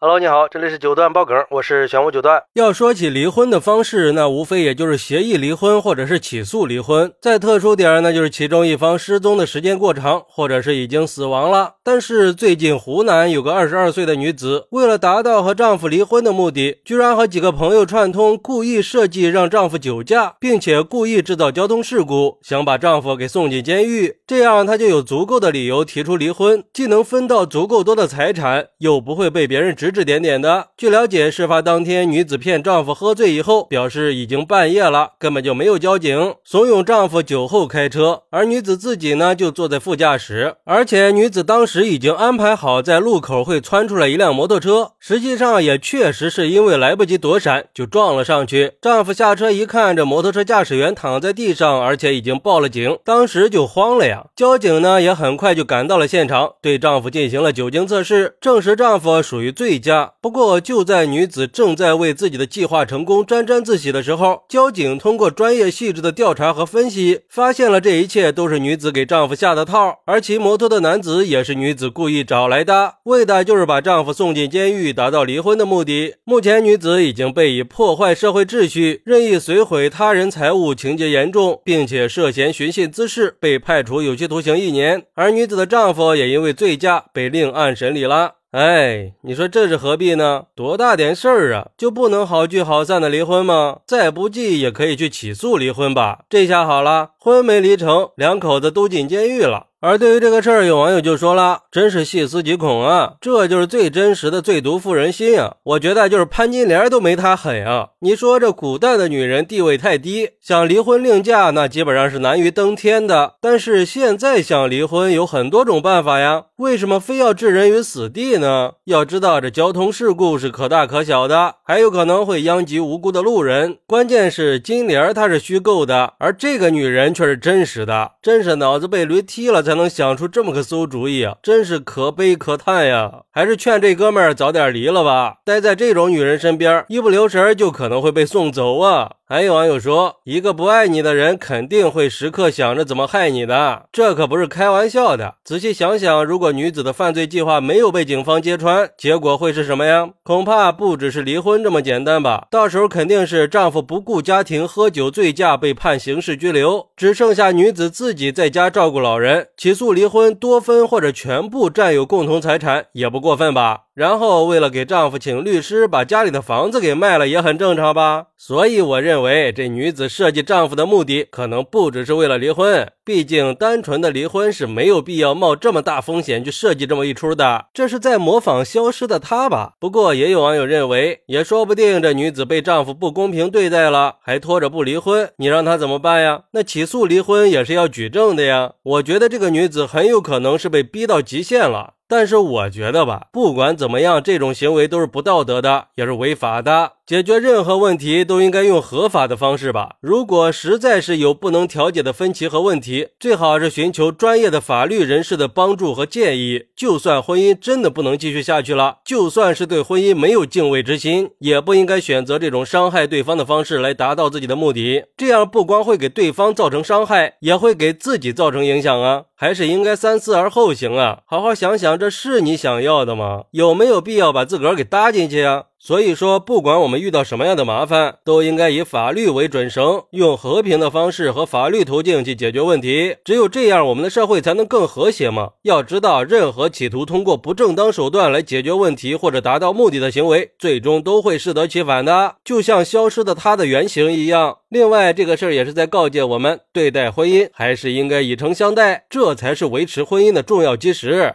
Hello，你好，这里是九段爆梗，我是玄武九段。要说起离婚的方式，那无非也就是协议离婚或者是起诉离婚。再特殊点，那就是其中一方失踪的时间过长，或者是已经死亡了。但是最近湖南有个二十二岁的女子，为了达到和丈夫离婚的目的，居然和几个朋友串通，故意设计让丈夫酒驾，并且故意制造交通事故，想把丈夫给送进监狱，这样她就有足够的理由提出离婚，既能分到足够多的财产，又不会被别人指。指指点点的。据了解，事发当天，女子骗丈夫喝醉以后，表示已经半夜了，根本就没有交警，怂恿丈夫酒后开车，而女子自己呢就坐在副驾驶。而且女子当时已经安排好在路口会窜出来一辆摩托车，实际上也确实是因为来不及躲闪就撞了上去。丈夫下车一看，这摩托车驾驶员躺在地上，而且已经报了警，当时就慌了呀。交警呢也很快就赶到了现场，对丈夫进行了酒精测试，证实丈夫属于醉。家不过就在女子正在为自己的计划成功沾沾自喜的时候，交警通过专业细致的调查和分析，发现了这一切都是女子给丈夫下的套，而骑摩托的男子也是女子故意找来的，为的就是把丈夫送进监狱，达到离婚的目的。目前女子已经被以破坏社会秩序、任意损毁他人财物情节严重，并且涉嫌寻衅滋事，被判处有期徒刑一年。而女子的丈夫也因为醉驾被另案审理了。哎，你说这是何必呢？多大点事儿啊，就不能好聚好散的离婚吗？再不济也可以去起诉离婚吧。这下好了，婚没离成，两口子都进监狱了。而对于这个事儿，有网友就说了：“真是细思极恐啊！这就是最真实的最毒妇人心啊！我觉得就是潘金莲都没她狠啊！你说这古代的女人地位太低，想离婚另嫁那基本上是难于登天的。但是现在想离婚有很多种办法呀，为什么非要置人于死地呢？要知道这交通事故是可大可小的，还有可能会殃及无辜的路人。关键是金莲她是虚构的，而这个女人却是真实的，真是脑子被驴踢了。”才能想出这么个馊主意啊！真是可悲可叹呀！还是劝这哥们儿早点离了吧。待在这种女人身边，一不留神就可能会被送走啊！还有网友说，一个不爱你的人肯定会时刻想着怎么害你的，这可不是开玩笑的。仔细想想，如果女子的犯罪计划没有被警方揭穿，结果会是什么呀？恐怕不只是离婚这么简单吧。到时候肯定是丈夫不顾家庭，喝酒醉驾被判刑事拘留，只剩下女子自己在家照顾老人。起诉离婚，多分或者全部占有共同财产也不过分吧？然后为了给丈夫请律师，把家里的房子给卖了，也很正常吧？所以我认为这女子设计丈夫的目的可能不只是为了离婚，毕竟单纯的离婚是没有必要冒这么大风险去设计这么一出的。这是在模仿消失的她吧？不过也有网友认为，也说不定这女子被丈夫不公平对待了，还拖着不离婚，你让她怎么办呀？那起诉离婚也是要举证的呀。我觉得这个女子很有可能是被逼到极限了。但是我觉得吧，不管怎么样，这种行为都是不道德的，也是违法的。解决任何问题都应该用合法的方式吧。如果实在是有不能调解的分歧和问题，最好是寻求专业的法律人士的帮助和建议。就算婚姻真的不能继续下去了，就算是对婚姻没有敬畏之心，也不应该选择这种伤害对方的方式来达到自己的目的。这样不光会给对方造成伤害，也会给自己造成影响啊。还是应该三思而后行啊！好好想想，这是你想要的吗？有没有必要把自个儿给搭进去啊？所以说，不管我们遇到什么样的麻烦，都应该以法律为准绳，用和平的方式和法律途径去解决问题。只有这样，我们的社会才能更和谐嘛。要知道，任何企图通过不正当手段来解决问题或者达到目的的行为，最终都会适得其反的。就像消失的他的原型一样。另外，这个事儿也是在告诫我们，对待婚姻还是应该以诚相待，这才是维持婚姻的重要基石。